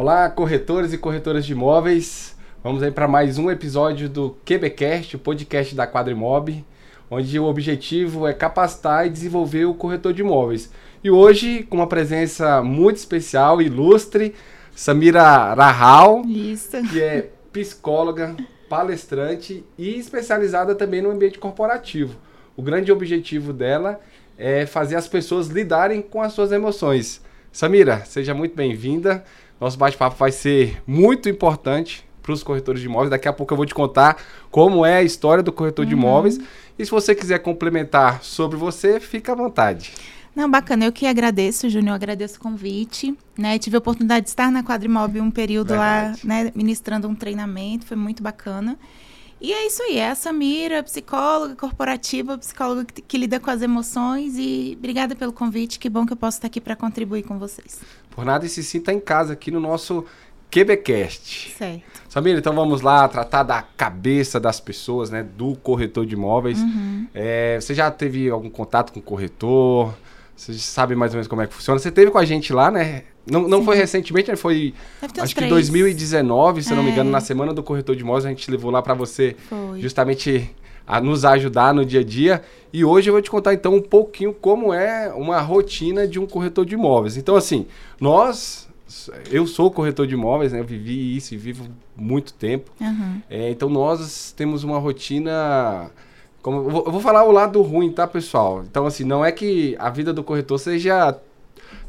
Olá, corretores e corretoras de imóveis. Vamos aí para mais um episódio do QBcast, o podcast da Quadrimob, onde o objetivo é capacitar e desenvolver o corretor de imóveis. E hoje, com uma presença muito especial, ilustre, Samira Rahal, Isso. que é psicóloga, palestrante e especializada também no ambiente corporativo. O grande objetivo dela é fazer as pessoas lidarem com as suas emoções. Samira, seja muito bem-vinda. Nosso bate-papo vai ser muito importante para os corretores de imóveis. Daqui a pouco eu vou te contar como é a história do corretor de imóveis. E se você quiser complementar sobre você, fica à vontade. Não, bacana. Eu que agradeço, Júnior. Eu agradeço o convite. Né? Tive a oportunidade de estar na Quadrimob um período Verdade. lá, né, ministrando um treinamento. Foi muito bacana. E é isso aí. É a Samira, psicóloga corporativa, psicóloga que, que lida com as emoções. E obrigada pelo convite. Que bom que eu posso estar aqui para contribuir com vocês. Por nada e se sinta em casa aqui no nosso QBcast. Certo. Samira, então vamos lá tratar da cabeça das pessoas, né? Do corretor de imóveis. Uhum. É, você já teve algum contato com o corretor? Você sabe mais ou menos como é que funciona? Você teve com a gente lá, né? Não, não Sim. foi recentemente? Foi acho que três. 2019, se eu não me É. engano, na semana do corretor de imóveis, a gente levou lá para você Foi. justamente a nos ajudar no dia a dia. E hoje eu vou te contar então um pouquinho como é uma rotina de um corretor de imóveis. Então assim, nós eu sou corretor de imóveis, né? Eu vivi isso e vivo muito tempo. Uhum. É, então nós temos uma rotina. Como, eu, vou, vou falar o lado ruim, tá, pessoal? Então, assim, não é que a vida do corretor seja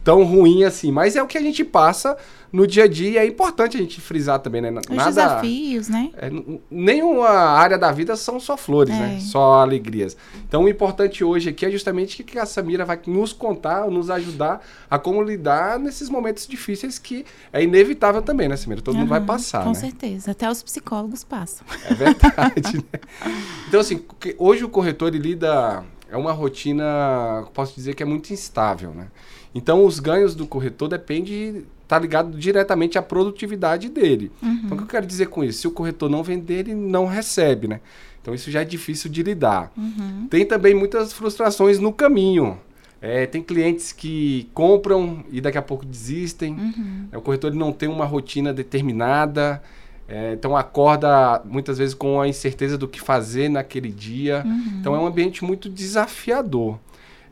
tão ruim assim, mas é o que a gente passa no dia a dia e é importante a gente frisar também, né? Os Nada. desafios, né? É, nenhuma área da vida são só flores, É. né? Só alegrias. Então, o importante hoje aqui é justamente que a Samira vai nos contar, nos ajudar a como lidar nesses momentos difíceis que é inevitável também, né, Samira? Todo mundo vai Uhum, passar, Com né? certeza. Até os psicólogos passam. É verdade, né? Então, assim, hoje o corretor ele lida. É uma rotina, posso dizer que é muito instável, né? Então, os ganhos do corretor depende tá ligado diretamente à produtividade dele. Então, o que eu quero dizer com isso? Se o corretor não vender, ele não recebe, né? Então, isso já é difícil de lidar. Uhum. Tem também muitas frustrações no caminho. É, tem clientes que compram e daqui a pouco desistem. Uhum. É, O corretor ele não tem uma rotina determinada, é, então acorda muitas vezes com a incerteza do que fazer naquele dia. Uhum. Então é um ambiente muito desafiador.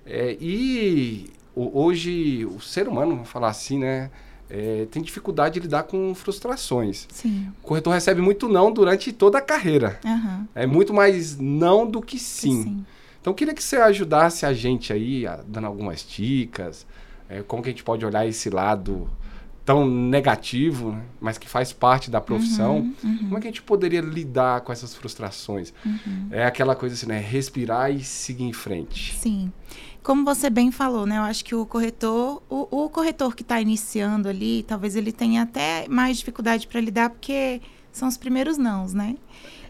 É, e o- hoje o ser humano, vamos falar assim, né, é, tem dificuldade de lidar com frustrações. Sim. O corretor recebe muito não durante toda a carreira. Aham. É muito mais não do que sim. Sim. Então, queria que você ajudasse a gente aí, a- dando algumas dicas, é, como que a gente pode olhar esse lado tão negativo, né, mas que faz parte da profissão. Uhum, uhum, Como é que a gente poderia lidar com essas frustrações? uhum. É aquela coisa assim, né? Respirar e seguir em frente. Sim. Como você bem falou, né? Eu acho que o corretor, o, o corretor que está iniciando ali, talvez ele tenha até mais dificuldade para lidar, porque são os primeiros nãos, né?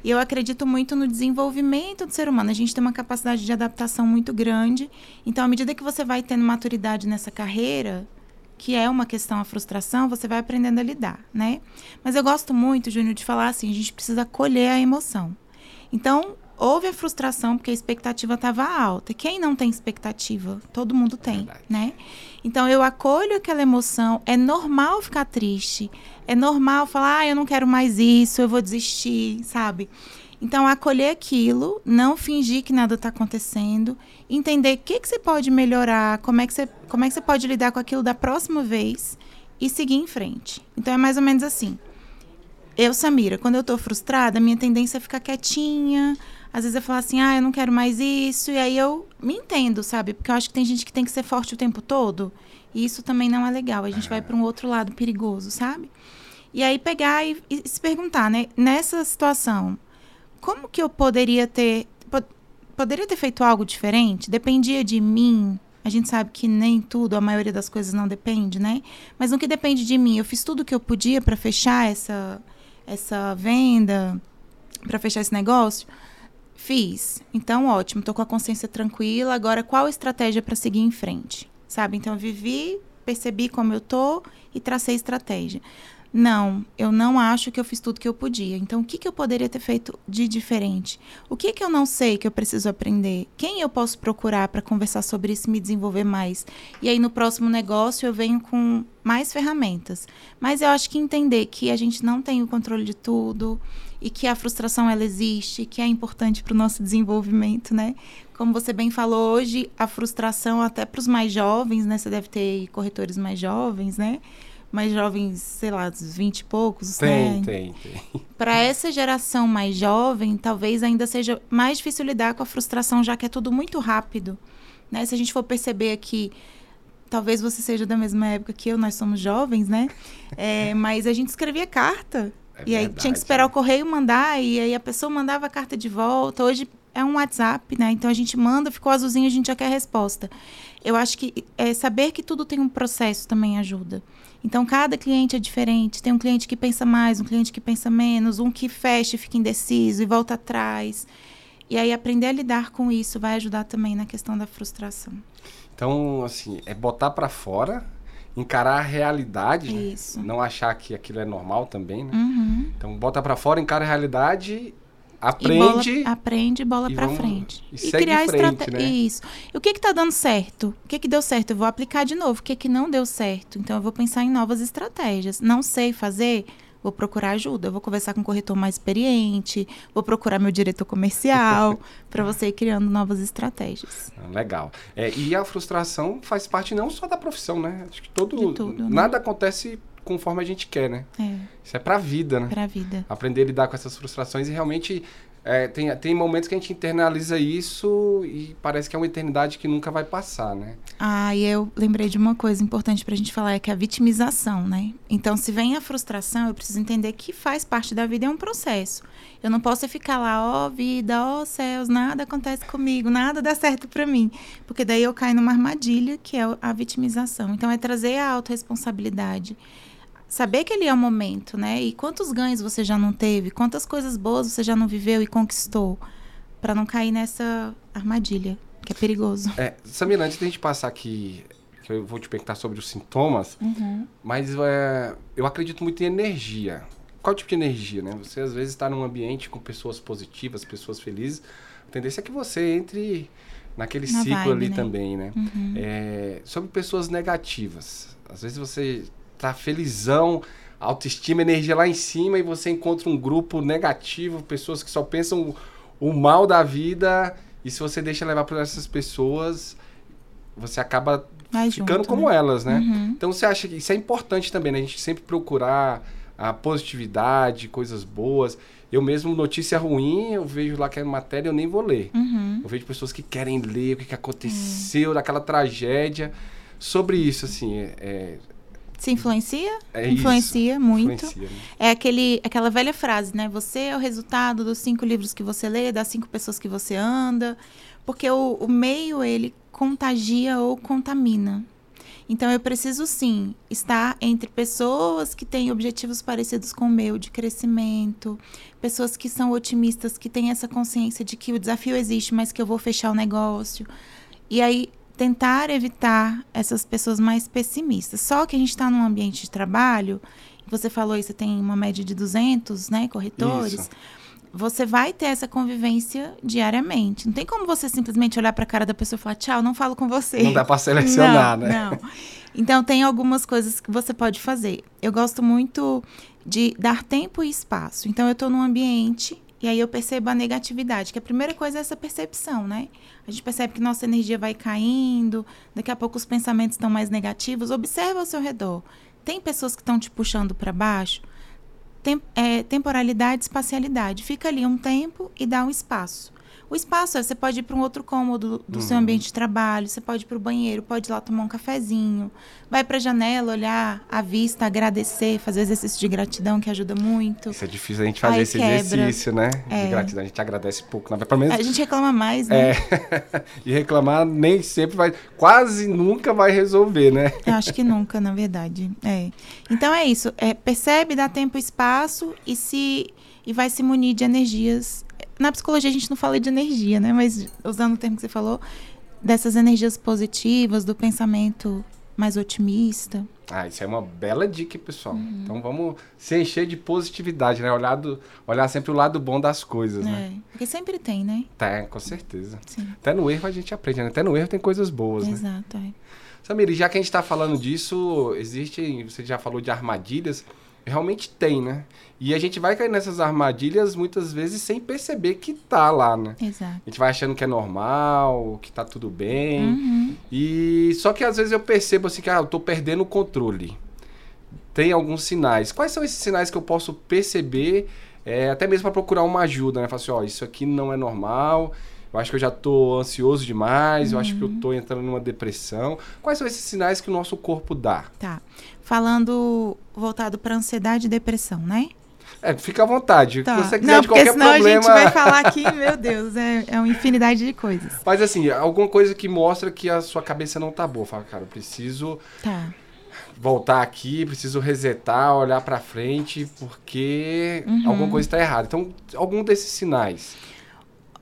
E eu acredito muito no desenvolvimento do ser humano. A gente tem uma capacidade de adaptação muito grande. Então, à medida que você vai tendo maturidade nessa carreira, que é uma questão a frustração, você vai aprendendo a lidar, né? Mas eu gosto muito, Júnior, de falar assim, a gente precisa acolher a emoção. Então, houve a frustração porque a expectativa estava alta. Quem não tem expectativa? Todo mundo tem, Verdade. né? Então, eu acolho aquela emoção. É normal ficar triste. É normal falar, ah, eu não quero mais isso, eu vou desistir, sabe? Então, acolher aquilo, não fingir que nada está acontecendo, entender o que, que você pode melhorar, como é, que você, como é que você pode lidar com aquilo da próxima vez e seguir em frente. Então, é mais ou menos assim. Eu, Samira, quando eu tô frustrada, minha tendência é ficar quietinha. Às vezes eu falo assim, ah, eu não quero mais isso. E aí eu me entendo, sabe? Porque eu acho que tem gente que tem que ser forte o tempo todo. E isso também não é legal. A gente vai para um outro lado perigoso, sabe? E aí pegar e, e se perguntar, né? Nessa situação, como que eu poderia ter. po- poderia ter feito algo diferente? Dependia de mim? A gente sabe que nem tudo, a maioria das coisas não depende, né? Mas no que depende de mim, eu fiz tudo o que eu podia para fechar essa, essa venda, para fechar esse negócio? Fiz. Então, ótimo, tô com a consciência tranquila. Agora, qual estratégia para seguir em frente? Sabe? Então, eu vivi, percebi como eu tô e tracei estratégia. não, eu não acho que eu fiz tudo que eu podia. Então, o que, que eu poderia ter feito de diferente? O que, que eu não sei que eu preciso aprender? Quem eu posso procurar para conversar sobre isso e me desenvolver mais? E aí, no próximo negócio, eu venho com mais ferramentas. Mas eu acho que entender que a gente não tem o controle de tudo e que a frustração ela existe, que é importante para o nosso desenvolvimento, né? Como você bem falou hoje, a frustração até para os mais jovens, né? Você deve ter corretores mais jovens, né? mais jovens, sei lá, dos 20 e poucos, tem, né? Tem, tem, Para essa geração mais jovem, talvez ainda seja mais difícil lidar com a frustração, já que é tudo muito rápido. Né? Se a gente for perceber aqui, talvez você seja da mesma época que eu, nós somos jovens, né? É, mas a gente escrevia carta. É e aí tinha que esperar o correio mandar, e aí a pessoa mandava a carta de volta. Hoje é um WhatsApp, né? Então a gente manda, ficou azulzinho, a gente já quer a resposta. Eu acho que é, saber que tudo tem um processo também ajuda. Então, cada cliente é diferente. Tem um cliente que pensa mais, um cliente que pensa menos, um que fecha e fica indeciso e volta atrás. E aí, aprender a lidar com isso vai ajudar também na questão da frustração. Então, assim, é botar para fora, encarar a realidade, né? Não achar que aquilo é normal também, né? Uhum. Então, bota para fora, encara a realidade aprende. E bola, aprende bola para frente. E, e criar estratégia. Né? Isso. E o que que tá dando certo? O que que deu certo? Eu vou aplicar de novo. O que que não deu certo? Então eu vou pensar em novas estratégias. Não sei fazer? Vou procurar ajuda, vou conversar com um corretor mais experiente, vou procurar meu diretor comercial, para você ir criando novas estratégias. Ah, legal. É, e a frustração faz parte não só da profissão, né? Acho que todo. Tudo, né? nada né? acontece conforme a gente quer, né? É. Isso é pra vida, né? Pra vida. Aprender a lidar com essas frustrações e realmente é, tem, tem momentos que a gente internaliza isso e parece que é uma eternidade que nunca vai passar, né? Ah, e eu lembrei de uma coisa importante pra gente falar, é que a vitimização, né? Então, se vem a frustração, eu preciso entender que faz parte da vida, é um processo. Eu não posso ficar lá, ó oh, vida, ó oh, céus, nada acontece comigo, nada dá certo para mim. Porque daí eu caio numa armadilha, que é a vitimização. Então, é trazer a autorresponsabilidade saber que ele é o momento, né? E quantos ganhos você já não teve, quantas coisas boas você já não viveu e conquistou, para não cair nessa armadilha, que é perigoso. É, Samira, antes da gente passar aqui, que eu vou te perguntar sobre os sintomas, uhum. mas é, eu acredito muito em energia. Qual tipo de energia, né? Você às vezes está num ambiente com pessoas positivas, pessoas felizes, a tendência é que você entre naquele Na ciclo vibe, ali né? também, né? Uhum. É, sobre pessoas negativas. Às vezes você tá felizão, autoestima, energia lá em cima e você encontra um grupo negativo, pessoas que só pensam o, mal da vida e se você deixa levar por essas pessoas, você acaba Vai ficando junto, como né? elas, né? Uhum. Então você acha que isso é importante também, né? A gente sempre procurar a positividade, coisas boas. Eu mesmo, notícia ruim, eu vejo lá que é matéria, eu nem vou ler. Uhum. Eu vejo pessoas que querem ler o que, que aconteceu, uhum. daquela tragédia. Sobre isso, assim, é, é se influencia? É influencia isso. muito. Influencia, né? É aquele, aquela velha frase, né? Você é o resultado dos cinco livros que você lê, das cinco pessoas que você anda. Porque o, o meio, ele contagia ou contamina. Então, eu preciso sim estar entre pessoas que têm objetivos parecidos com o meu, de crescimento, pessoas que são otimistas, que têm essa consciência de que o desafio existe, mas que eu vou fechar o negócio. E aí, tentar evitar essas pessoas mais pessimistas. Só que a gente está num ambiente de trabalho, você falou isso, você tem uma média de 200 né, corretores. Isso. Você vai ter essa convivência diariamente. Não tem como você simplesmente olhar para a cara da pessoa e falar, tchau, não falo com você. Não dá para selecionar, não, né? Não. Então, tem algumas coisas que você pode fazer. Eu gosto muito de dar tempo e espaço. Então, eu estou num ambiente e aí eu percebo a negatividade, que a primeira coisa é essa percepção, né? A gente percebe que nossa energia vai caindo, daqui a pouco os pensamentos estão mais negativos. Observa ao seu redor. Tem pessoas que estão te puxando para baixo? Tem, é, temporalidade, espacialidade. Fica ali um tempo e dá um espaço. O espaço é, você pode ir para um outro cômodo do uhum. seu ambiente de trabalho, você pode ir para o banheiro, pode ir lá tomar um cafezinho, vai para a janela, olhar a vista, agradecer, fazer exercício de gratidão que ajuda muito. Isso é difícil a gente fazer Aí esse quebra. exercício, né? É. De gratidão, a gente agradece pouco, né? Pelo menos... A gente reclama mais, né? É. e reclamar nem sempre vai, quase nunca vai resolver, né? Eu acho que nunca, na verdade. É. Então é isso, é, percebe, dá tempo e espaço e se e vai se munir de energias na psicologia a gente não fala de energia, né? Mas usando o termo que você falou, dessas energias positivas, do pensamento mais otimista. Ah, isso é uma bela dica, pessoal. Uhum. Então vamos se encher de positividade, né? Olhar, do, olhar sempre o lado bom das coisas, é, né? Porque sempre tem, né? Tem, com certeza. Sim. Até no erro a gente aprende, né? Até no erro tem coisas boas, Exato, né? Exato, é. Samir, já que a gente está falando disso, existe, você já falou de armadilhas, realmente tem, né? E a gente vai cair nessas armadilhas muitas vezes sem perceber que tá lá, né? Exato. A gente vai achando que é normal, que tá tudo bem. Uhum. E só que às vezes eu percebo assim que ah, eu tô perdendo o controle. Tem alguns sinais. Quais são esses sinais que eu posso perceber, é, até mesmo para procurar uma ajuda, né? Falar assim, ó, isso aqui não é normal. Eu acho que eu já tô ansioso demais, uhum. eu acho que eu tô entrando numa depressão. Quais são esses sinais que o nosso corpo dá? Tá. Falando voltado para ansiedade e depressão, né? É, fica à vontade. Tá. Se você quiser Não, de qualquer senão problema. a gente vai falar aqui, meu Deus, é, é uma infinidade de coisas. Mas assim, alguma coisa que mostra que a sua cabeça não tá boa. Fala, cara, eu preciso tá. voltar aqui, preciso resetar, olhar para frente, porque Uhum. alguma coisa está errada. Então, algum desses sinais.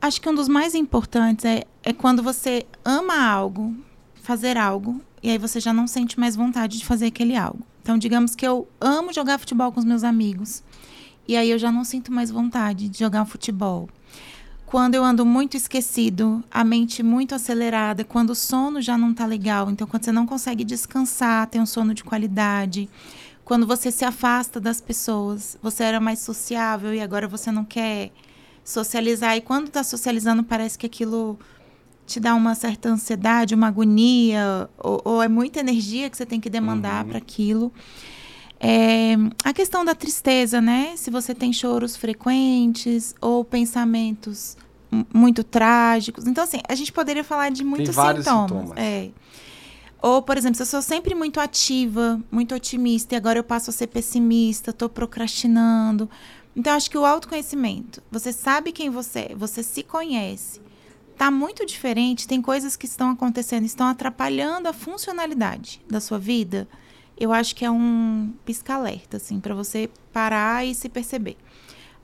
Acho que um dos mais importantes é, é quando você ama algo, fazer algo, e aí você já não sente mais vontade de fazer aquele algo. Então, digamos que eu amo jogar futebol com os meus amigos, e aí eu já não sinto mais vontade de jogar futebol. Quando eu ando muito esquecido, a mente muito acelerada, quando o sono já não tá legal, então quando você não consegue descansar, ter um sono de qualidade, quando você se afasta das pessoas, você era mais sociável e agora você não quer socializar e quando está socializando parece que aquilo te dá uma certa ansiedade, uma agonia, ou, ou é muita energia que você tem que demandar Uhum. para aquilo. É, a questão da tristeza, né? Se você tem choros frequentes ou pensamentos muito trágicos. Então, assim, a gente poderia falar de muitos sintomas. sintomas. É. Ou, por exemplo, se eu sou sempre muito ativa, muito otimista, e agora eu passo a ser pessimista, estou procrastinando. Então, acho que o autoconhecimento, você sabe quem você é, você se conhece, tá muito diferente, tem coisas que estão acontecendo, estão atrapalhando a funcionalidade da sua vida. Eu acho que é um pisca-alerta, assim, para você parar e se perceber.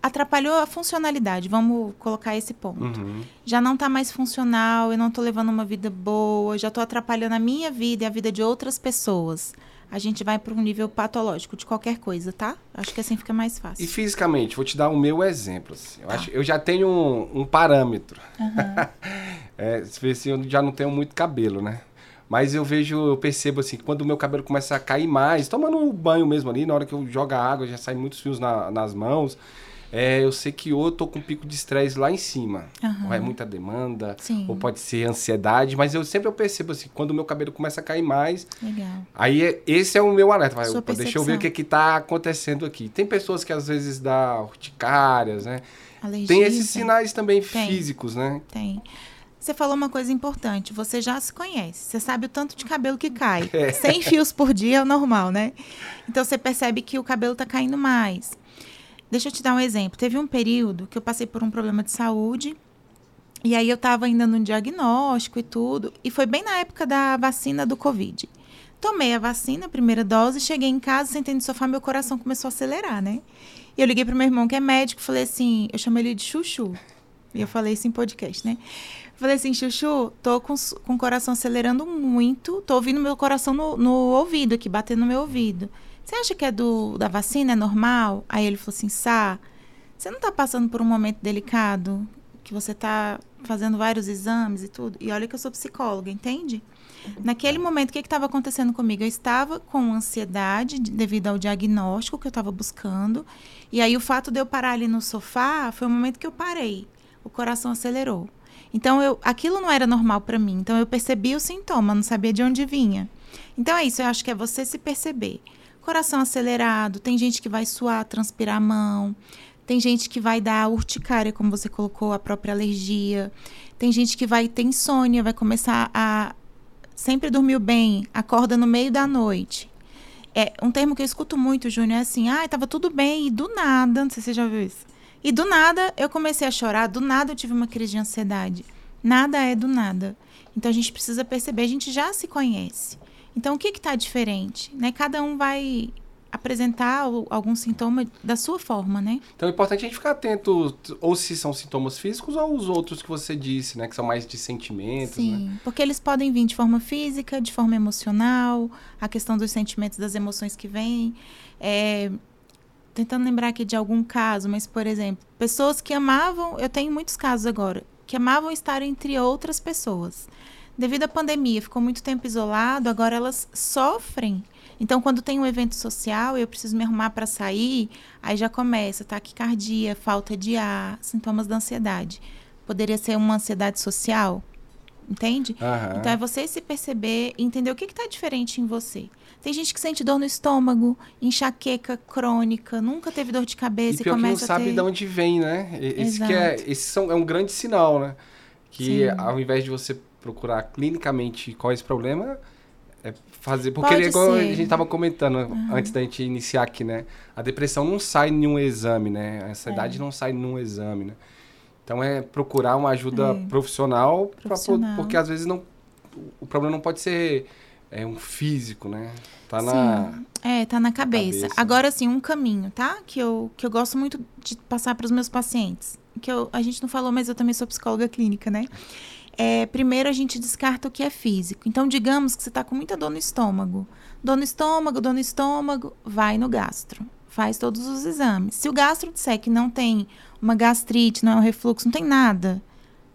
Atrapalhou a funcionalidade, vamos colocar esse ponto Uhum. já não tá mais funcional, eu não tô levando uma vida boa, já tô atrapalhando a minha vida e a vida de outras pessoas. A gente vai para um nível patológico de qualquer coisa, tá? Acho que assim fica mais fácil. E fisicamente, vou te dar o meu exemplo. assim. Eu, Tá. acho, eu já tenho um, um parâmetro. Aham. É, se eu já não tenho muito cabelo, né? Mas eu vejo, eu percebo assim, que quando o meu cabelo começa a cair mais, tomando um banho mesmo ali, na hora que eu jogo a água, já sai muitos fios na- nas mãos. É, eu sei que ou eu tô com um pico de estresse lá em cima. Aham. Ou é muita demanda, Sim. ou pode ser ansiedade, mas eu sempre eu percebo assim, quando o meu cabelo começa a cair mais, Legal. Aí é- esse é o meu alerta. Vai, deixa eu ver o que que tá acontecendo aqui. Tem pessoas que às vezes dá urticárias, né? Alergia. Tem esses sinais também Tem. físicos, né? Tem. Você falou uma coisa importante. Você já se conhece. Você sabe o tanto de cabelo que cai. É. 100 fios por dia é o normal, né? Então você percebe que o cabelo tá caindo mais. Deixa eu te dar um exemplo. Teve um período que eu passei por um problema de saúde. E aí eu tava ainda no diagnóstico e tudo. E foi bem na época da vacina do Covid. Tomei a vacina, a primeira dose, cheguei em casa, sentei no sofá, meu coração começou a acelerar, né? E eu liguei pro meu irmão, que é médico, falei assim, eu chamo ele de Chuchu. E eu falei isso em podcast, né? Falei assim, Chuchu, tô com, com o coração acelerando muito, tô ouvindo meu coração no, no ouvido aqui, batendo no meu ouvido. Você acha que é do, da vacina, é normal? Aí ele falou assim, Sá, você não tá passando por um momento delicado? Que você tá fazendo vários exames e tudo? E olha que eu sou psicóloga, entende? Naquele momento, o que estava acontecendo comigo? Eu estava com ansiedade de- devido ao diagnóstico que eu estava buscando. E aí, o fato de eu parar ali no sofá foi o momento que eu parei. O coração acelerou. Então, eu, aquilo não era normal para mim. Então, eu percebi o sintoma, não sabia de onde vinha. Então, é isso. Eu acho que é você se perceber. Coração acelerado, tem gente que vai suar, transpirar a mão. Tem gente que vai dar urticária, como você colocou, a própria alergia. Tem gente que vai ter insônia, vai começar a sempre dormiu bem, acorda no meio da noite. É um termo que eu escuto muito, Júnior, é assim: "Ai, tava tudo bem e do nada, não sei se você já viu isso. E do nada eu comecei a chorar, do nada eu tive uma crise de ansiedade. Nada é do nada. Então a gente precisa perceber, a gente já se conhece. Então o que que tá diferente, né? Cada um vai apresentar algum sintoma da sua forma, né? Então é importante a gente ficar atento, ou se são sintomas físicos ou os outros que você disse, né? Que são mais de sentimentos, né? Sim, porque eles podem vir de forma física, de forma emocional, a questão dos sentimentos, das emoções que vêm. É, tentando lembrar aqui de algum caso, mas, por exemplo, pessoas que amavam, eu tenho muitos casos agora, que amavam estar entre outras pessoas. Devido à pandemia, ficou muito tempo isolado, agora elas sofrem. Então, quando tem um evento social e eu preciso me arrumar para sair, aí já começa taquicardia, falta de ar, sintomas da ansiedade. Poderia ser uma ansiedade social, entende? Aham. Então é você se perceber e entender o que está diferente em você. Tem gente que sente dor no estômago, enxaqueca crônica, nunca teve dor de cabeça E e, pior que não começa a sabe ter. de onde vem, né? Esse, que é, Exato. esse são, é um grande sinal, né? Que Sim. ao invés de você procurar clinicamente qual é esse problema, é fazer. Porque é igual a ser. gente estava comentando antes da gente iniciar aqui, né? A depressão não sai em um exame, né? A ansiedade É. não sai num exame, né? Então é procurar uma ajuda É. profissional, pra Profissional. porque às vezes não, o problema não pode ser é, um físico, né? Tá na. É, tá na cabeça. cabeça. Agora, assim, um caminho, tá? Que eu, que eu gosto muito de passar para os meus pacientes. Que eu, a gente não falou, mas eu também sou psicóloga clínica, né? É, primeiro, a gente descarta o que é físico. Então, digamos que você tá com muita dor no estômago. Dor no estômago, dor no estômago, vai no gastro. Faz todos os exames. Se o gastro disser que não tem uma gastrite, não é um refluxo, não tem nada,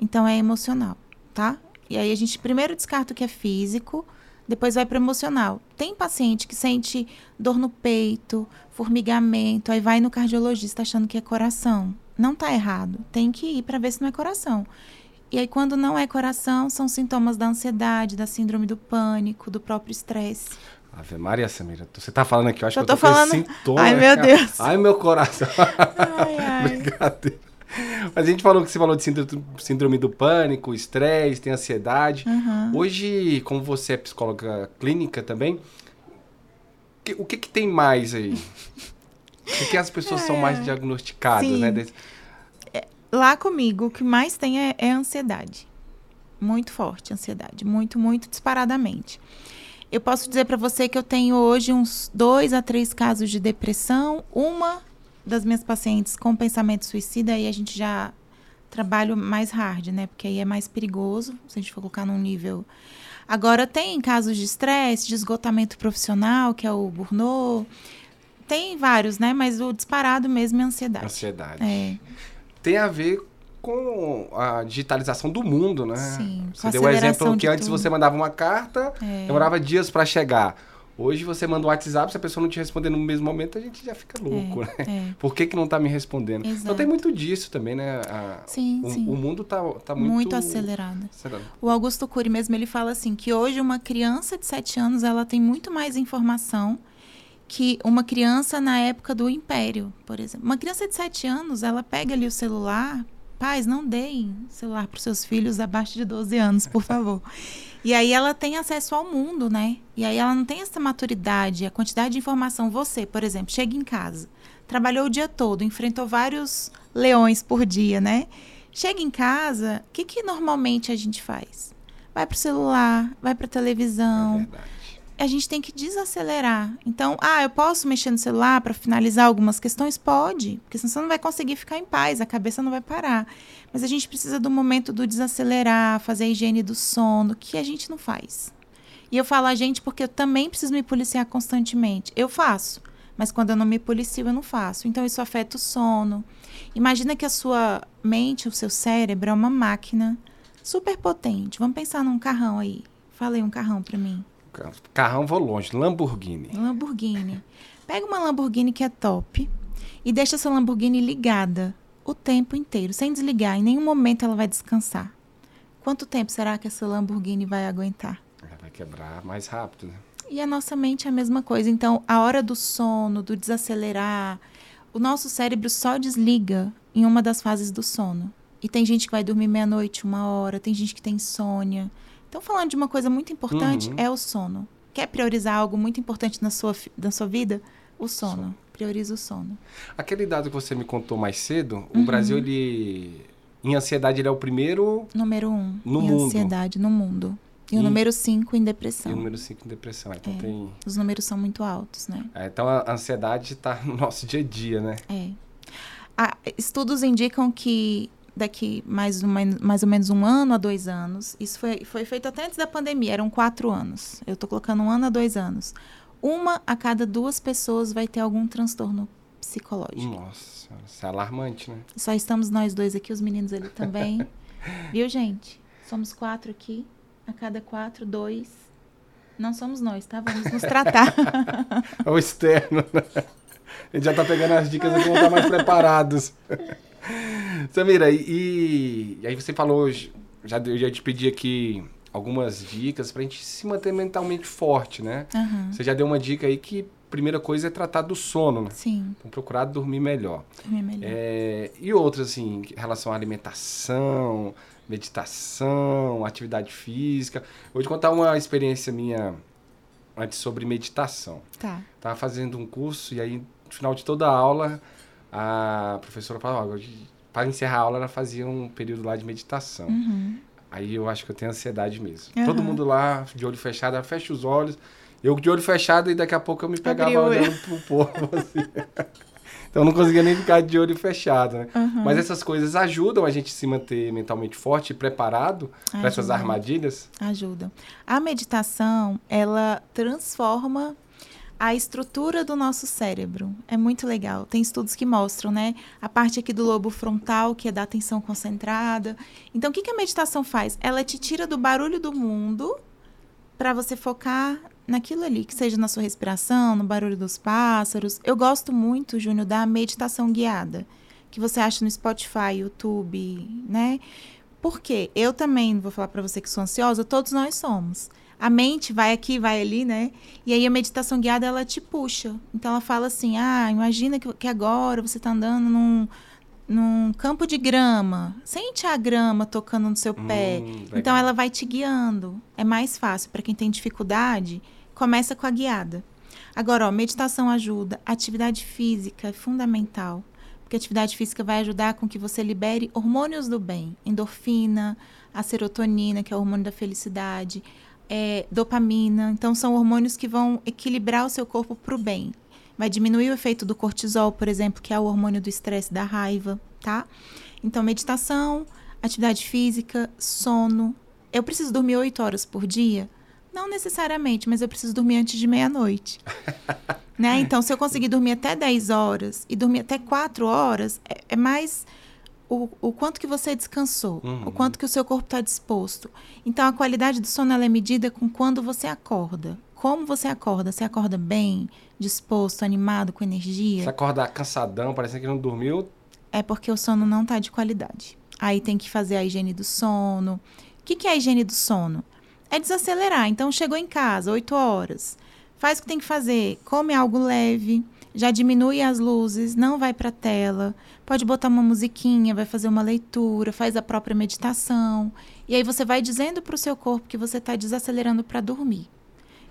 então é emocional, tá? E aí a gente primeiro descarta o que é físico, depois vai para emocional. Tem paciente que sente dor no peito, formigamento, aí vai no cardiologista achando que é coração. Não tá errado, tem que ir para ver se não é coração. E aí quando não é coração, são sintomas da ansiedade, da síndrome do pânico, do próprio estresse. Ave Maria Samira, você tá falando aqui, eu acho Eu que eu tô tô, falando- sintoma. Ai, né, meu cara? Deus. Ai, meu coração. Ai, ai. Brincadeira. Mas a gente falou que você falou de síndrome, do pânico, estresse, tem ansiedade. Uhum. Hoje, como você é psicóloga clínica também, o que, que tem mais aí? O que, que as pessoas são mais diagnosticadas, É. Sim. né? Lá comigo, o que mais tem é, é ansiedade. Muito forte ansiedade. Muito, muito disparadamente. Eu posso dizer para você que eu tenho hoje uns dois a três casos de depressão. Uma das minhas pacientes com pensamento suicida, aí a gente já trabalha mais hard, né? Porque aí é mais perigoso, se a gente for colocar num nível. Agora, tem casos de estresse, de esgotamento profissional, que é o burnout. Tem vários, né? Mas o disparado mesmo é a ansiedade. Ansiedade. É. Tem a ver com a digitalização do mundo, né? Sim, Você deu o exemplo aceleração que antes tudo. você mandava uma carta, É. demorava dias para chegar. Hoje você manda um WhatsApp, se a pessoa não te responder no mesmo momento, a gente já fica louco, né? É. Por que, que não tá me respondendo? Então Exato. tem muito disso também, né? A- Sim, o, sim. o mundo tá, tá muito... muito acelerada. acelerado. O Augusto Cury mesmo, ele fala assim, que hoje uma criança de 7 anos, ela tem muito mais informação que uma criança na época do Império, por exemplo. Uma criança de 7 anos, ela pega ali o celular, pais, não deem celular para os seus filhos abaixo de 12 anos, por favor. E aí ela tem acesso ao mundo, né? E aí ela não tem essa maturidade, a quantidade de informação. Você, por exemplo, chega em casa, trabalhou o dia todo, enfrentou vários leões por dia, né? Chega em casa, o que, que normalmente a gente faz? Vai pro celular, vai pra É televisão. verdade. A gente tem que desacelerar. Então, ah, eu posso mexer no celular para finalizar algumas questões? Pode, porque senão você não vai conseguir ficar em paz, a cabeça não vai parar. Mas a gente precisa do momento do desacelerar, fazer a higiene do sono, que a gente não faz. E eu falo a gente porque eu também preciso me policiar constantemente. Eu faço, mas quando eu não me policio, eu não faço. Então isso afeta o sono. Imagina que a sua mente, o seu cérebro é uma máquina super potente. Vamos pensar num carrão aí. Falei um carrão para mim. Carrão vou longe, Lamborghini. Lamborghini. Pega uma Lamborghini que é top e deixa essa Lamborghini ligada o tempo inteiro, sem desligar. Em nenhum momento ela vai descansar. Quanto tempo será que essa Lamborghini vai aguentar? Ela vai quebrar mais rápido, né? E a nossa mente é a mesma coisa. Então, a hora do sono, do desacelerar, o nosso cérebro só desliga em uma das fases do sono. E tem gente que vai dormir meia-noite, uma hora, tem gente que tem insônia. Então, falando de uma coisa muito importante, Uhum. é o sono. Quer priorizar algo muito importante na sua, na sua vida? O sono. Sono. Prioriza o sono. Aquele dado que você me contou mais cedo, Uhum. o Brasil, ele. Em ansiedade, ele é o primeiro. Número um. No em mundo. ansiedade no mundo. E, e o número 5 em depressão. E o número 5 em depressão. Então É. tem. Os números são muito altos, né? É, então a ansiedade está no nosso dia a dia, né? É. Ah, estudos indicam que daqui mais, ou men- mais ou menos um ano a dois anos, isso foi, foi feito até antes da pandemia, eram quatro anos. Eu tô colocando um ano a dois anos. Uma a cada duas pessoas vai ter algum transtorno psicológico. Nossa, isso é alarmante, né? Só estamos nós dois aqui, os meninos ali também. Viu, gente? Somos quatro aqui. A cada quatro, dois. Não somos nós, tá? Vamos nos tratar. É o externo, né? A gente já tá pegando as dicas aqui, vamos estar mais preparados. Samira, e, e aí você falou, já, eu já te pedi aqui algumas dicas pra gente se manter mentalmente forte, né? Aham. Você já deu uma dica aí que a primeira coisa é tratar do sono, né? Sim, Então procurar dormir melhor. dormir melhor. É, e outras, assim, em relação à alimentação, meditação, atividade física. Vou te contar uma experiência minha antes sobre meditação. Tá. Tava fazendo um curso e aí, no final de toda a aula, a professora falava, para encerrar a aula, ela fazia um período lá de meditação. Uhum. Aí eu acho que eu tenho ansiedade mesmo. Aham. Todo mundo lá, de olho fechado, ela fecha os olhos. Eu de olho fechado e daqui a pouco eu me pegava Abriu, olhando pro povo, assim. Então eu não conseguia nem ficar de olho fechado, né? Aham. Mas essas coisas ajudam a gente se manter mentalmente forte e preparado para essas armadilhas. Ajuda. A meditação, ela transforma a estrutura do nosso cérebro. É muito legal. Tem estudos que mostram, né? A parte aqui do lobo frontal, que é da atenção concentrada. Então, o que, que a meditação faz? Ela te tira do barulho do mundo para você focar naquilo ali, que seja na sua respiração, no barulho dos pássaros. Eu gosto muito, Júnior, da meditação guiada, que você acha no Spotify, YouTube, né? Porque eu também vou falar para você que sou ansiosa, todos nós somos. A mente vai aqui, vai ali, né? E aí a meditação guiada ela te puxa. Então ela fala assim: "Ah, imagina que, que agora você tá andando num num campo de grama. Sente a grama tocando no seu pé. Hum, Então legal. ela vai te guiando. É mais fácil para quem tem dificuldade, começa com a guiada. Agora, ó, meditação ajuda, atividade física é fundamental. Porque a atividade física vai ajudar com que você libere hormônios do bem, endorfina, a serotonina, que é o hormônio da felicidade, é, dopamina. Então, são hormônios que vão equilibrar o seu corpo para o bem. Vai diminuir o efeito do cortisol, por exemplo, que é o hormônio do estresse, da raiva, tá? Então, meditação, atividade física, sono. Eu preciso dormir oito horas por dia? Não necessariamente, mas eu preciso dormir antes de meia-noite. né? Então, se eu conseguir dormir até 10 horas e dormir até 4 horas, é, é mais o, o quanto que você descansou, Uhum. o quanto que o seu corpo está disposto. Então, a qualidade do sono é medida com quando você acorda. Como você acorda? Você acorda bem, disposto, animado, com energia? Se acordar cansadão, parecendo que não dormiu, é porque o sono não está de qualidade. Aí tem que fazer a higiene do sono. O que, que é a higiene do sono? É desacelerar. Então, chegou em casa, 8 horas. Faz o que tem que fazer. Come algo leve. Já diminui as luzes, não vai para a tela. Pode botar uma musiquinha, vai fazer uma leitura, faz a própria meditação. E aí você vai dizendo para o seu corpo que você está desacelerando para dormir.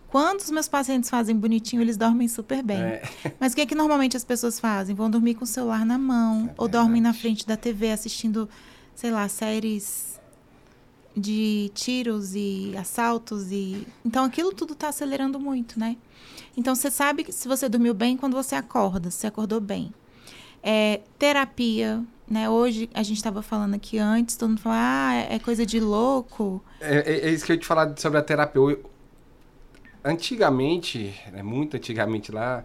Quando os meus pacientes fazem bonitinho, eles dormem super bem. é, Mas o que é que normalmente as pessoas fazem? Vão dormir com o celular na mão, É ou dormem na frente da TV assistindo, sei lá, séries de tiros e assaltos e então aquilo tudo está acelerando muito, né? Então você sabe se você dormiu bem quando você acorda, se acordou bem. É, terapia, né? Hoje a gente estava falando aqui antes, todo mundo fala, ah, é coisa de louco. é, é- é isso que eu te falar sobre a terapia. Eu- antigamente, né, muito antigamente lá,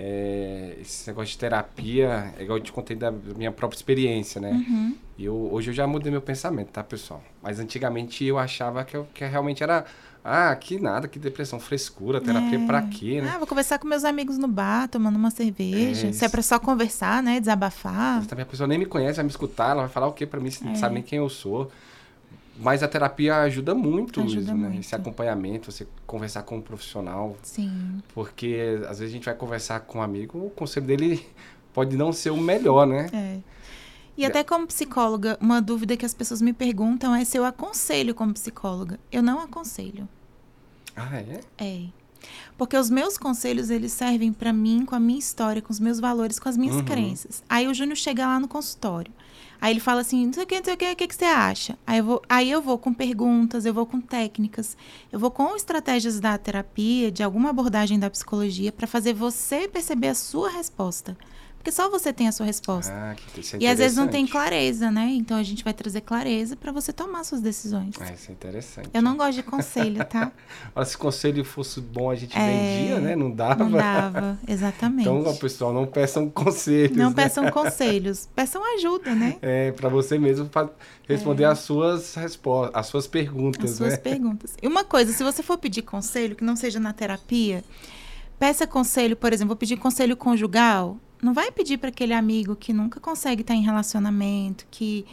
é, esse negócio de terapia, é igual eu te contei da minha própria experiência, né? Uhum. E eu, hoje eu já mudei meu pensamento, tá, pessoal? Mas antigamente eu achava que, eu, que realmente era. Ah, que nada, que depressão, frescura, terapia É. pra quê, né? Ah, vou conversar com meus amigos no bar, tomando uma cerveja. É, se é pra só conversar, né? Desabafar. Também a pessoa nem me conhece, vai me escutar, ela vai falar o quê pra mim, se não É. sabe nem quem eu sou. Mas a terapia ajuda muito Ajuda mesmo, né? muito. Esse acompanhamento, você conversar com um profissional. Sim. Porque às vezes a gente vai conversar com um amigo, o conselho dele pode não ser o melhor, né? É. E até como psicóloga, uma dúvida que as pessoas me perguntam é se eu aconselho como psicóloga. Eu não aconselho. Ah, é? É. Porque os meus conselhos, eles servem para mim, com a minha história, com os meus valores, com as minhas Uhum. crenças. Aí o Júnior chega lá no consultório. Aí ele fala assim, não sei o que, não sei o que, o que, que você acha? Aí eu, vou, aí eu vou com perguntas, eu vou com técnicas, eu vou com estratégias da terapia, de alguma abordagem da psicologia, para fazer você perceber a sua resposta. Porque só você tem a sua resposta. Ah, que isso é e às vezes não tem clareza, né? Então a gente vai trazer clareza para você tomar suas decisões. Ah, isso é interessante. Eu não gosto de conselho, tá? Olha, se conselho fosse bom, a gente É, vendia, né? Não dava. Não dava, exatamente. Então, pessoal, não peçam conselhos. Não né? peçam conselhos, peçam ajuda, né? É, para você mesmo responder as suas respostas, as suas perguntas, As suas né? perguntas. E uma coisa, se você for pedir conselho, que não seja na terapia, peça conselho, por exemplo, vou pedir conselho conjugal. Não vai pedir para aquele amigo que nunca consegue estar em relacionamento, que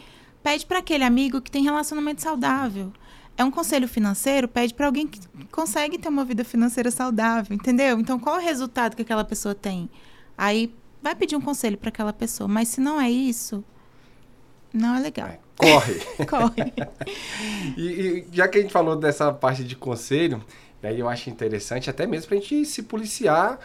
pede para aquele amigo que tem relacionamento saudável. É um conselho financeiro, pede para alguém que consegue ter uma vida financeira saudável, entendeu? Então, qual é o resultado que aquela pessoa tem? Aí vai pedir um conselho para aquela pessoa, mas se não é isso, não é legal. É, corre. Corre. E, e já que a gente falou dessa parte de conselho, aí eu acho interessante até mesmo pra gente se policiar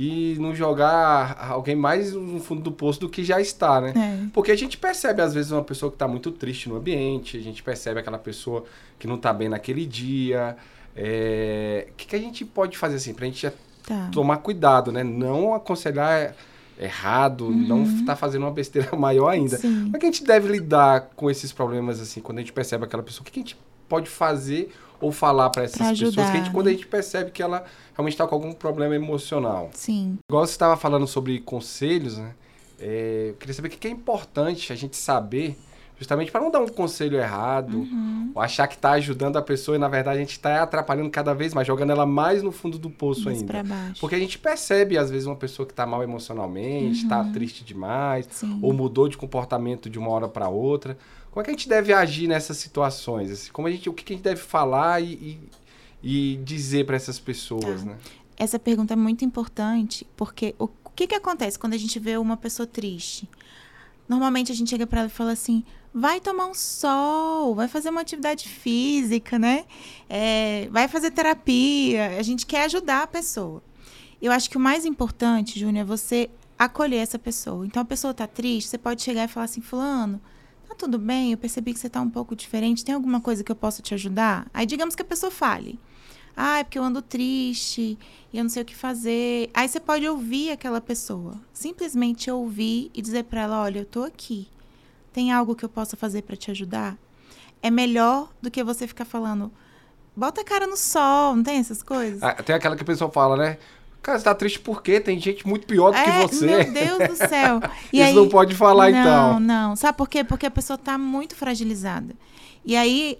e não jogar alguém mais no fundo do poço do que já está, né? É. Porque a gente percebe, às vezes, uma pessoa que está muito triste no ambiente, a gente percebe aquela pessoa que não está bem naquele dia. É, O que, que a gente pode fazer assim, pra gente Tá. tomar cuidado, né? Não aconselhar errado, não estar fazendo uma besteira maior ainda. Uhum. Sim. Como é que a gente deve lidar com esses problemas, assim, quando a gente percebe aquela pessoa? O que, que a gente pode fazer ou falar para essas Pra pessoas que a gente, quando a gente percebe que ela realmente está com algum problema emocional? Sim. Igual você estava falando sobre conselhos, né? É, eu queria saber o que é importante a gente saber, justamente para não dar um conselho errado, Uhum. ou achar que está ajudando a pessoa e na verdade a gente está atrapalhando cada vez mais, jogando ela mais no fundo do poço Mais ainda. baixo. Porque a gente percebe, às vezes, uma pessoa que está mal emocionalmente, está triste demais, Uhum. Sim. ou mudou de comportamento de uma hora para outra. Como é que a gente deve agir nessas situações? assim? Como a gente, o que que a gente deve falar e, e, e dizer para essas pessoas, Tá. né? Essa pergunta é muito importante, porque o, o que, que acontece quando a gente vê uma pessoa triste? Normalmente a gente chega pra ela e fala assim: vai tomar um sol, vai fazer uma atividade física, né? É, vai fazer terapia. A gente quer ajudar a pessoa. Eu acho que o mais importante, Júnior, é você acolher essa pessoa. Então a pessoa tá triste, você pode chegar e falar assim: Fulano, tá tudo bem? Eu percebi que você tá um pouco diferente. Tem alguma coisa que eu possa te ajudar? Aí digamos que a pessoa fale. Ah, é porque eu ando triste e eu não sei o que fazer. Aí você pode ouvir aquela pessoa. Simplesmente ouvir e dizer pra ela: olha, eu tô aqui. Tem algo que eu possa fazer pra te ajudar? É melhor do que você ficar falando, bota a cara no sol, não tem essas coisas? Ah, tem aquela que a pessoa fala, né? Cara, você tá triste por quê? Tem gente muito pior do que É, você. Meu Deus do céu. E Isso aí, não pode falar, não, então. Não, Sabe por quê? Porque a pessoa tá muito fragilizada. E aí,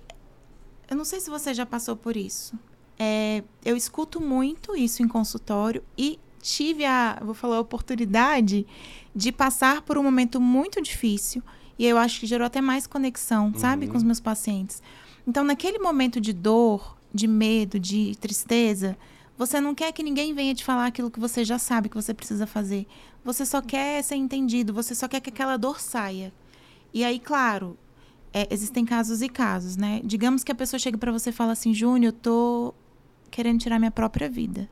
eu não sei se você já passou por isso. É, eu escuto muito isso em consultório e tive a, vou falar, a oportunidade de passar por um momento muito difícil. E eu acho que gerou até mais conexão, sabe, Uhum. com os meus pacientes. Então, naquele momento de dor, de medo, de tristeza, você não quer que ninguém venha te falar aquilo que você já sabe que você precisa fazer. Você só quer ser entendido, você só quer que aquela dor saia. E aí, claro, é, existem casos e casos, né? Digamos que a pessoa chega pra você e fala assim: Júnior, eu tô querendo tirar minha própria vida.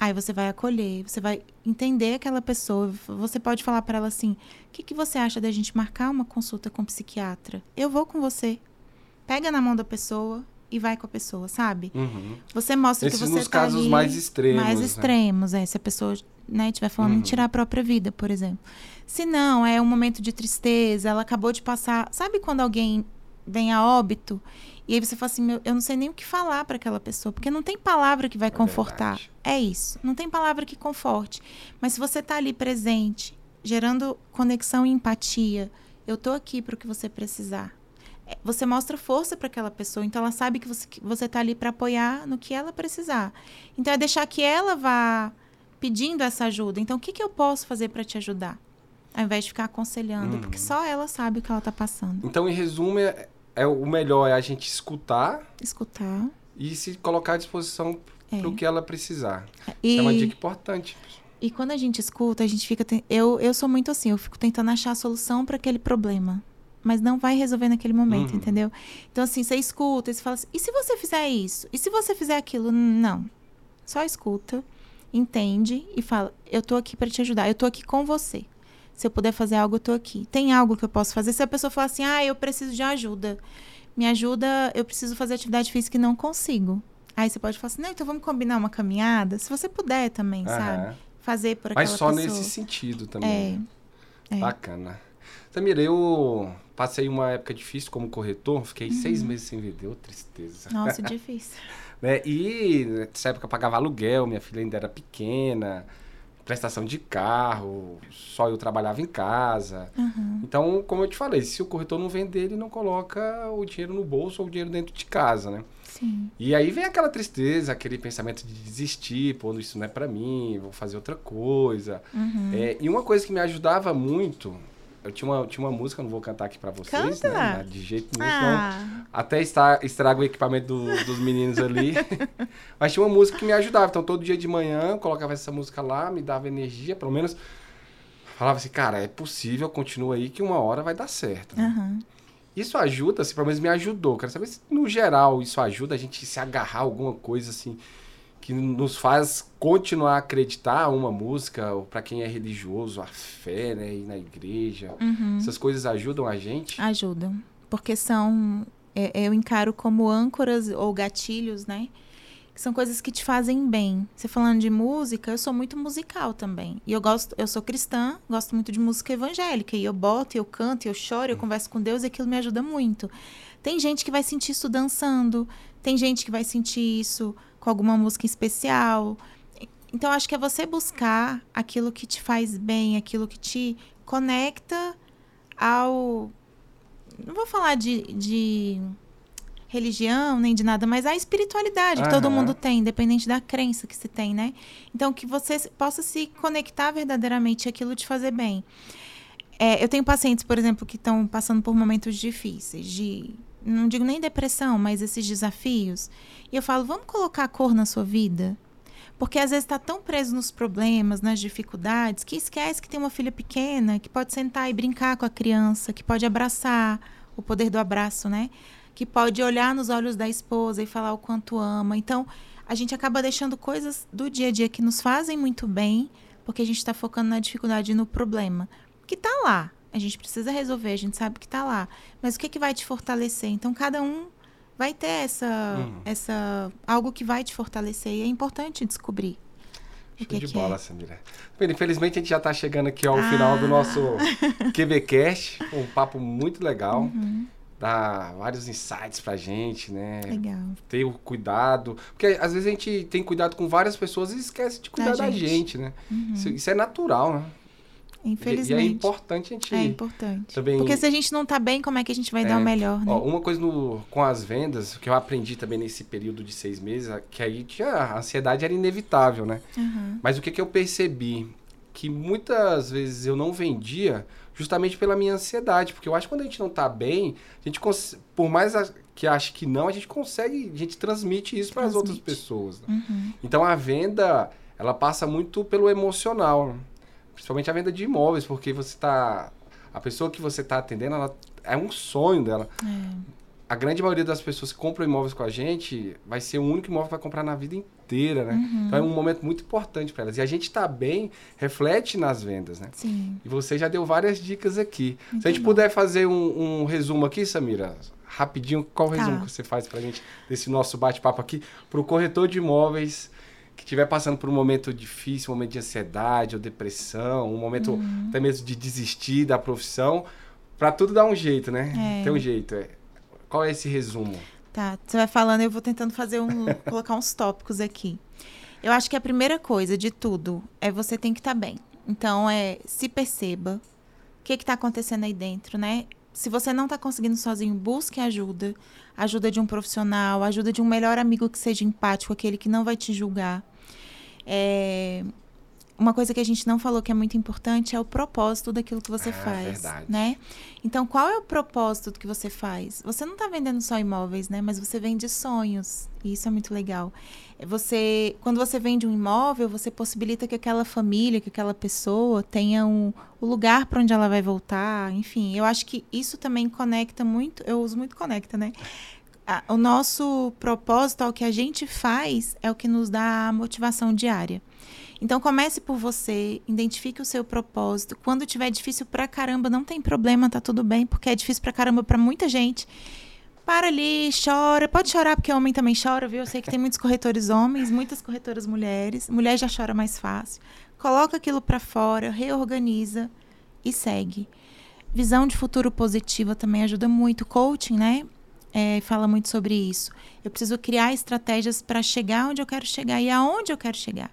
Aí você vai acolher, você vai entender aquela pessoa. Você pode falar pra ela assim: o que, que você acha da gente marcar uma consulta com um psiquiatra? Eu vou com você. Pega na mão da pessoa e vai com a pessoa, sabe? Uhum. Você mostra Esses que você nos tá casos ali- mais extremos. mais né? extremos, é. Se a pessoa né, estiver falando Uhum. em tirar a própria vida, por exemplo. Se não, é um momento de tristeza, ela acabou de passar. Sabe quando alguém vem a óbito? E aí você fala assim: Meu, eu não sei nem o que falar para aquela pessoa, porque não tem palavra que vai É confortar. verdade. É isso. Não tem palavra que conforte. Mas se você tá ali presente, gerando conexão e empatia, eu tô aqui para o que você precisar. É, Você mostra força para aquela pessoa, então ela sabe que você, que você tá ali para apoiar no que ela precisar. Então é deixar que ela vá pedindo essa ajuda. Então o que, que eu posso fazer para te ajudar? Ao invés de ficar aconselhando, Uhum. porque só ela sabe o que ela tá passando. Então, em resumo, é, é o melhor é a gente escutar Escutar. e se colocar à disposição É. para o que ela precisar. E, É uma dica importante. e quando a gente escuta, a gente fica. ten- Eu, eu sou muito assim, eu fico tentando achar a solução para aquele problema. Mas não vai resolver naquele momento, Uhum. entendeu? Então, assim, você escuta e você fala assim: e se você fizer isso? E se você fizer aquilo? Não. Só escuta, entende e fala: Eu tô aqui para te ajudar, eu tô aqui com você. Se eu puder fazer algo, eu tô aqui. Tem algo que eu posso fazer? Se a pessoa falar assim: Ah, eu preciso de ajuda. Me ajuda, eu preciso fazer atividade física e não consigo. Aí você pode falar assim: Não, então vamos combinar uma caminhada? Se você puder também, Aham. sabe? Fazer por aquela Mas só pessoa. nesse sentido também. É. é. Bacana. Samira, eu passei uma época difícil como corretor, fiquei seis Uhum. meses sem vender, ô tristeza. Nossa, difícil. Né? E nessa época eu pagava aluguel, minha filha ainda era pequena, prestação de carro, só eu trabalhava em casa. Uhum. Então, como eu te falei, se o corretor não vender, ele não coloca o dinheiro no bolso ou o dinheiro dentro de casa, né? Sim. E aí vem aquela tristeza, aquele pensamento de desistir, pô, isso não é pra mim, vou fazer outra coisa. Uhum. É, e uma coisa que me ajudava muito, eu tinha uma, tinha uma música, não vou cantar aqui pra vocês, Canta! né? De jeito nenhum, Ah, até está, estraga o equipamento do- dos meninos ali. Mas tinha uma música que me ajudava. Então, todo dia de manhã, eu colocava essa música lá, me dava energia, pelo menos. Falava assim, cara, é possível, continua aí que uma hora vai dar certo. né? aham. Isso ajuda, assim, pelo menos me ajudou. Quero saber se, no geral, isso ajuda a gente se agarrar a alguma coisa, assim, que nos faz continuar a acreditar uma música, pra quem é religioso, a fé, né, ir na igreja. Uhum. Essas coisas ajudam a gente. Ajudam. Porque são. é- eu encaro como âncoras ou gatilhos, né? Que são coisas que te fazem bem. Você falando de música, eu sou muito musical também. E eu gosto, eu sou cristã, gosto muito de música evangélica. E eu boto, eu canto, eu choro, eu converso com Deus e aquilo me ajuda muito. Tem gente que vai sentir isso dançando, tem gente que vai sentir isso com alguma música especial. Então, acho que é você buscar aquilo que te faz bem, aquilo que te conecta ao. Não vou falar de, de religião nem de nada, mas a espiritualidade que todo Aham. mundo tem, independente da crença que se tem, né? Então, que você possa se conectar verdadeiramente àquilo te fazer bem. É, eu tenho pacientes, por exemplo, que estão passando por momentos difíceis, de. Não digo nem depressão, mas esses desafios. E eu falo, vamos colocar cor na sua vida? Porque às vezes está tão preso nos problemas, nas dificuldades, que esquece que tem uma filha pequena, que pode sentar e brincar com a criança, que pode abraçar, o poder do abraço, né? Que pode olhar nos olhos da esposa e falar o quanto ama. Então, a gente acaba deixando coisas do dia a dia que nos fazem muito bem, porque a gente está focando na dificuldade e no problema. Que tá lá. A gente precisa resolver, a gente sabe que tá lá. Mas o que, que vai te fortalecer? Então, cada um vai ter essa, Uhum. essa algo que vai te fortalecer e é importante descobrir. Show que de que bola, é. Samira. Infelizmente a gente já está chegando aqui ao Ah. final do nosso QBcast. Um papo muito legal. Uhum, Dá vários insights pra gente, né? legal. Ter o cuidado. Porque às vezes a gente tem cuidado com várias pessoas e esquece de cuidar Da da gente. gente, né? Uhum. Isso, isso é natural, né? E- E é Infelizmente. importante a gente. É importante. também- Porque se a gente não tá bem, como é que a gente vai É. dar o melhor, né? Ó, uma coisa no- com as vendas, que eu aprendi também nesse período de seis meses, que aí tinha, a ansiedade era inevitável, né? Uhum. Mas o que, que eu percebi? Que muitas vezes eu não vendia justamente pela minha ansiedade. Porque eu acho que quando a gente não tá bem, a gente por mais a- que ache que não, a gente consegue, a gente transmite isso para as outras pessoas. né? Uhum. Então a venda, ela passa muito pelo emocional. Principalmente a venda de imóveis, porque você tá. A pessoa que você está atendendo, ela é um sonho dela. É. A grande maioria das pessoas que compram imóveis com a gente vai ser o único imóvel que vai comprar na vida inteira, né? Uhum. Então é um momento muito importante para elas. E a gente tá bem, reflete nas vendas, né? Sim. E você já deu várias dicas aqui. Muito Se a gente bom. puder fazer um, um resumo aqui, Samira, rapidinho, qual o Tá. resumo que você faz pra gente desse nosso bate-papo aqui pro corretor de imóveis que estiver passando por um momento difícil, um momento de ansiedade ou depressão, um momento Uhum. até mesmo de desistir da profissão, pra tudo dar um jeito, né? É. Tem um jeito. é. Qual é esse resumo? Tá, você vai falando, eu vou tentando fazer um, colocar uns tópicos aqui. Eu acho que a primeira coisa de tudo é você tem que estar bem. Então é se perceba o que está acontecendo aí dentro, né? Se você não está conseguindo sozinho, busque ajuda, ajuda de um profissional, ajuda de um melhor amigo que seja empático, aquele que não vai te julgar. É, Uma coisa que a gente não falou que é muito importante é o propósito daquilo que você Ah, faz, verdade. né? Então, qual é o propósito do que você faz? Você não está vendendo só imóveis, né? Mas você vende sonhos. E isso é muito legal. Você, quando você vende um imóvel, você possibilita que aquela família, que aquela pessoa tenha um, o lugar para onde ela vai voltar. Enfim, eu acho que isso também conecta muito. Eu uso muito conecta, né? o nosso propósito, o que a gente faz, é o que nos dá a motivação diária. Então comece por você, identifique o seu propósito. Quando tiver difícil pra caramba, não tem problema, tá tudo bem, porque é difícil pra caramba pra muita gente. Para ali, chora. Pode chorar, porque homem também chora, viu? Eu sei que tem muitos corretores homens, muitas corretoras mulheres. Mulher já chora mais fácil. Coloca aquilo para fora, reorganiza e segue. Visão de futuro positiva também ajuda muito. Coaching, né? É, fala muito sobre isso. Eu preciso criar estratégias para chegar onde eu quero chegar e aonde eu quero chegar.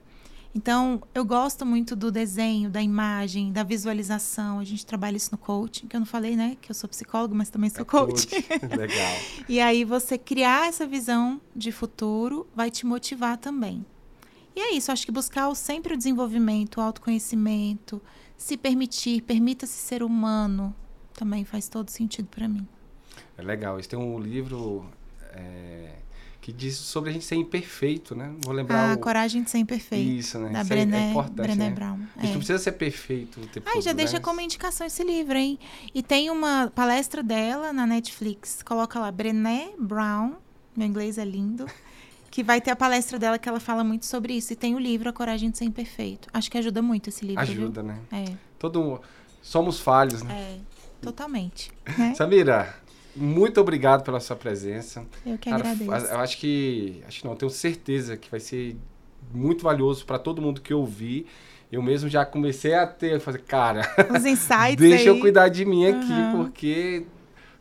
Então, eu gosto muito do desenho, da imagem, da visualização. A gente trabalha isso no coaching, que eu não falei, né? Que eu sou psicólogo, mas também sou é coach. coach. Legal. e aí, você criar essa visão de futuro vai te motivar também. E é isso, acho que buscar sempre o desenvolvimento, o autoconhecimento, se permitir, permita-se ser humano, também faz todo sentido para mim. É legal. Isso tem um livro. É que diz sobre a gente ser imperfeito, né? Vou lembrar. A o... coragem de ser imperfeito. Isso, né? Da Isso Brené, é importante, Brené né? Brown. A gente é. não precisa ser perfeito o tempo Ai, já todo, deixa né? como indicação esse livro, hein? E tem uma palestra dela na Netflix. Coloca lá, Brené Brown. Meu inglês é lindo. que vai ter a palestra dela que ela fala muito sobre isso. E tem o livro A Coragem de Ser Imperfeito. Acho que ajuda muito esse livro. Ajuda, viu? né? É. Todo Somos falhos, né? É, totalmente. Né? Samira, muito obrigado pela sua presença. Eu que Cara, agradeço. Eu acho que, acho que não, tenho certeza que vai ser muito valioso para todo mundo que ouvir. Eu mesmo já comecei a ter, fazer, cara, os insights deixa aí. eu cuidar de mim aqui, uhum. porque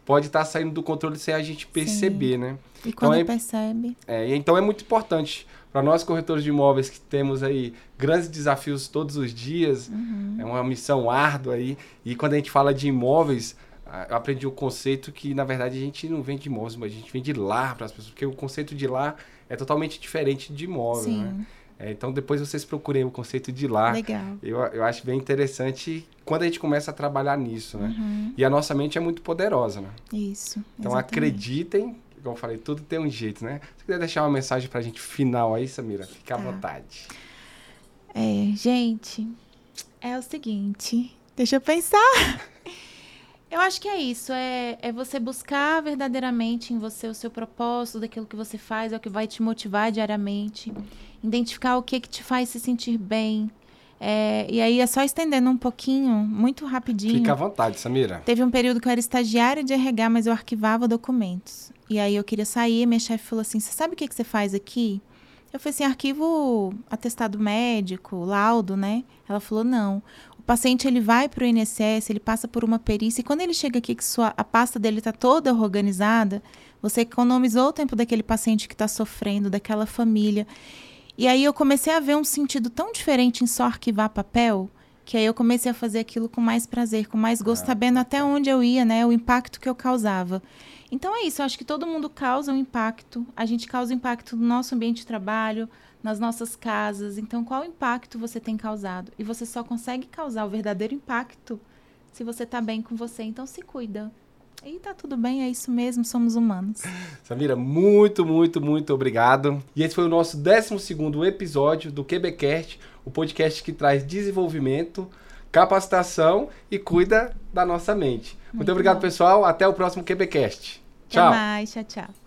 pode estar tá saindo do controle sem a gente perceber, Sim. né? E quando então, é, percebe. É, então é muito importante para nós corretores de imóveis que temos aí grandes desafios todos os dias, uhum. é uma missão árdua aí. E quando a gente fala de imóveis, eu aprendi o conceito que, na verdade, a gente não vende imóveis, mas a gente vende lar para as pessoas, porque o conceito de lar é totalmente diferente de imóvel, Sim. né? É, então, depois vocês procurem o conceito de lar. Legal. Eu, eu acho bem interessante quando a gente começa a trabalhar nisso, né? Uhum. E a nossa mente é muito poderosa, né? Isso. Então, exatamente. acreditem, como eu falei, tudo tem um jeito, né? Se quiser deixar uma mensagem para a gente final aí, Samira, fique à tá. vontade. É, gente, é o seguinte, deixa eu pensar. Eu acho que é isso, é, é você buscar verdadeiramente em você o seu propósito, daquilo que você faz, é o que vai te motivar diariamente, identificar o que, que te faz se sentir bem. É, e aí é só estendendo um pouquinho, muito rapidinho. Fica à vontade, Samira. Teve um período que eu era estagiária de RH, mas eu arquivava documentos. E aí eu queria sair, minha chefe falou assim: Você sabe o que, que você faz aqui? Eu falei assim: arquivo atestado médico, laudo, né? Ela falou: Não paciente ele vai para o INSS, ele passa por uma perícia e quando ele chega aqui que sua, a pasta dele está toda organizada, você economizou o tempo daquele paciente que está sofrendo, daquela família. E aí eu comecei a ver um sentido tão diferente em só arquivar papel, que aí eu comecei a fazer aquilo com mais prazer, com mais gosto, ah. sabendo até onde eu ia, né, o impacto que eu causava. Então é isso, eu acho que todo mundo causa um impacto, a gente causa impacto no nosso ambiente de trabalho, nas nossas casas. Então, qual impacto você tem causado? E você só consegue causar o verdadeiro impacto se você está bem com você. Então, se cuida. E tá tudo bem, é isso mesmo, somos humanos. Samira, muito, muito, muito obrigado. E esse foi o nosso 12 episódio do QBcast, o podcast que traz desenvolvimento, capacitação e cuida da nossa mente. Muito, muito obrigado, bom. pessoal. Até o próximo QBcast. Tchau. Até mais, tchau, tchau.